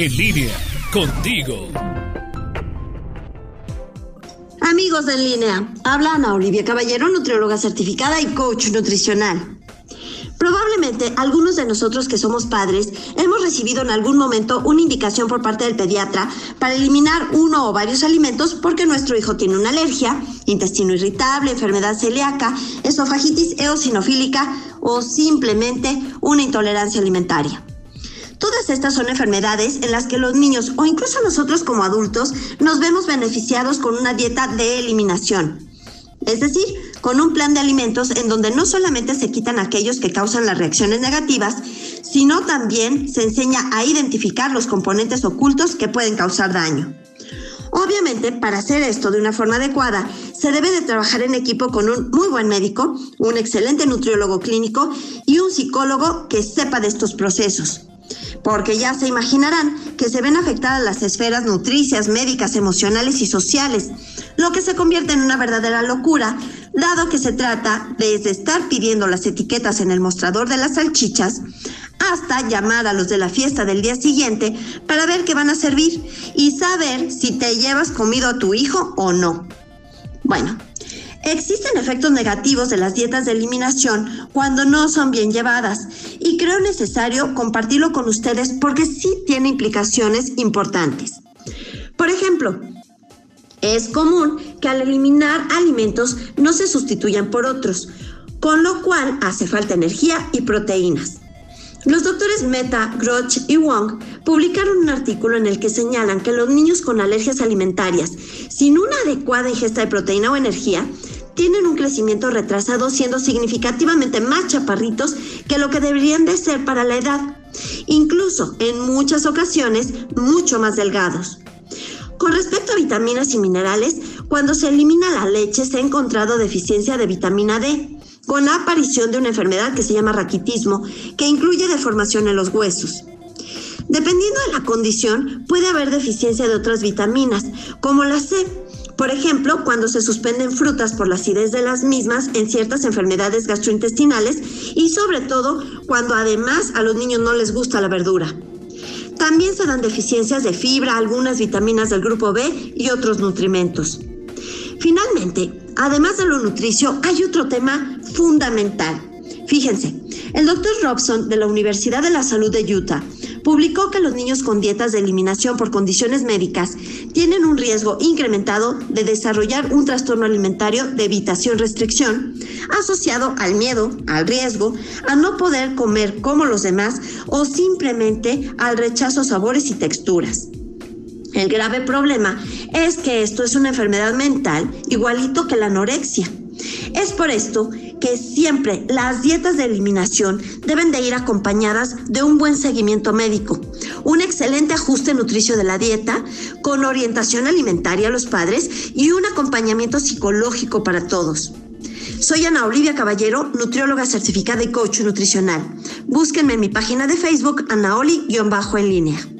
En línea, contigo. Amigos de en línea, habla Ana Olivia Caballero, nutrióloga certificada y coach nutricional. Probablemente algunos de nosotros que somos padres hemos recibido en algún momento una indicación por parte del pediatra para eliminar uno o varios alimentos porque nuestro hijo tiene una alergia, intestino irritable, enfermedad celíaca, esofagitis eosinofílica o simplemente una intolerancia alimentaria. Estas son enfermedades en las que los niños o incluso nosotros como adultos nos vemos beneficiados con una dieta de eliminación. Es decir, con un plan de alimentos en donde no solamente se quitan aquellos que causan las reacciones negativas, sino también se enseña a identificar los componentes ocultos que pueden causar daño. Obviamente, para hacer esto de una forma adecuada, se debe de trabajar en equipo con un muy buen médico, un excelente nutriólogo clínico y un psicólogo que sepa de estos procesos porque ya se imaginarán que se ven afectadas las esferas nutricias, médicas, emocionales y sociales, lo que se convierte en una verdadera locura, dado que se trata desde estar pidiendo las etiquetas en el mostrador de las salchichas hasta llamar a los de la fiesta del día siguiente para ver qué van a servir y saber si te llevas comido a tu hijo o no. Bueno, Existen efectos negativos de las dietas de eliminación cuando no son bien llevadas y creo necesario compartirlo con ustedes porque sí tiene implicaciones importantes. Por ejemplo, es común que al eliminar alimentos no se sustituyan por otros, con lo cual hace falta energía y proteínas. Los doctores Meta, Groch y Wong publicaron un artículo en el que señalan que los niños con alergias alimentarias sin una adecuada ingesta de proteína o energía tienen un crecimiento retrasado siendo significativamente más chaparritos que lo que deberían de ser para la edad, incluso en muchas ocasiones mucho más delgados. Con respecto a vitaminas y minerales, cuando se elimina la leche se ha encontrado deficiencia de vitamina D, con la aparición de una enfermedad que se llama raquitismo, que incluye deformación en los huesos. Dependiendo de la condición, puede haber deficiencia de otras vitaminas, como la C, por ejemplo, cuando se suspenden frutas por la acidez de las mismas en ciertas enfermedades gastrointestinales y sobre todo cuando además a los niños no les gusta la verdura. También se dan deficiencias de fibra, algunas vitaminas del grupo B y otros nutrimentos. Finalmente, además de lo nutricio, hay otro tema fundamental. Fíjense, el doctor Robson de la Universidad de la Salud de Utah publicó que los niños con dietas de eliminación por condiciones médicas tienen un riesgo incrementado de desarrollar un trastorno alimentario de evitación-restricción asociado al miedo, al riesgo, a no poder comer como los demás o simplemente al rechazo a sabores y texturas. El grave problema es que esto es una enfermedad mental igualito que la anorexia. Es por esto que siempre las dietas de eliminación deben de ir acompañadas de un buen seguimiento médico, un excelente ajuste nutricio de la dieta, con orientación alimentaria a los padres y un acompañamiento psicológico para todos. Soy Ana Olivia Caballero, nutrióloga certificada y coach nutricional. Búsquenme en mi página de Facebook, Anaoli-en línea.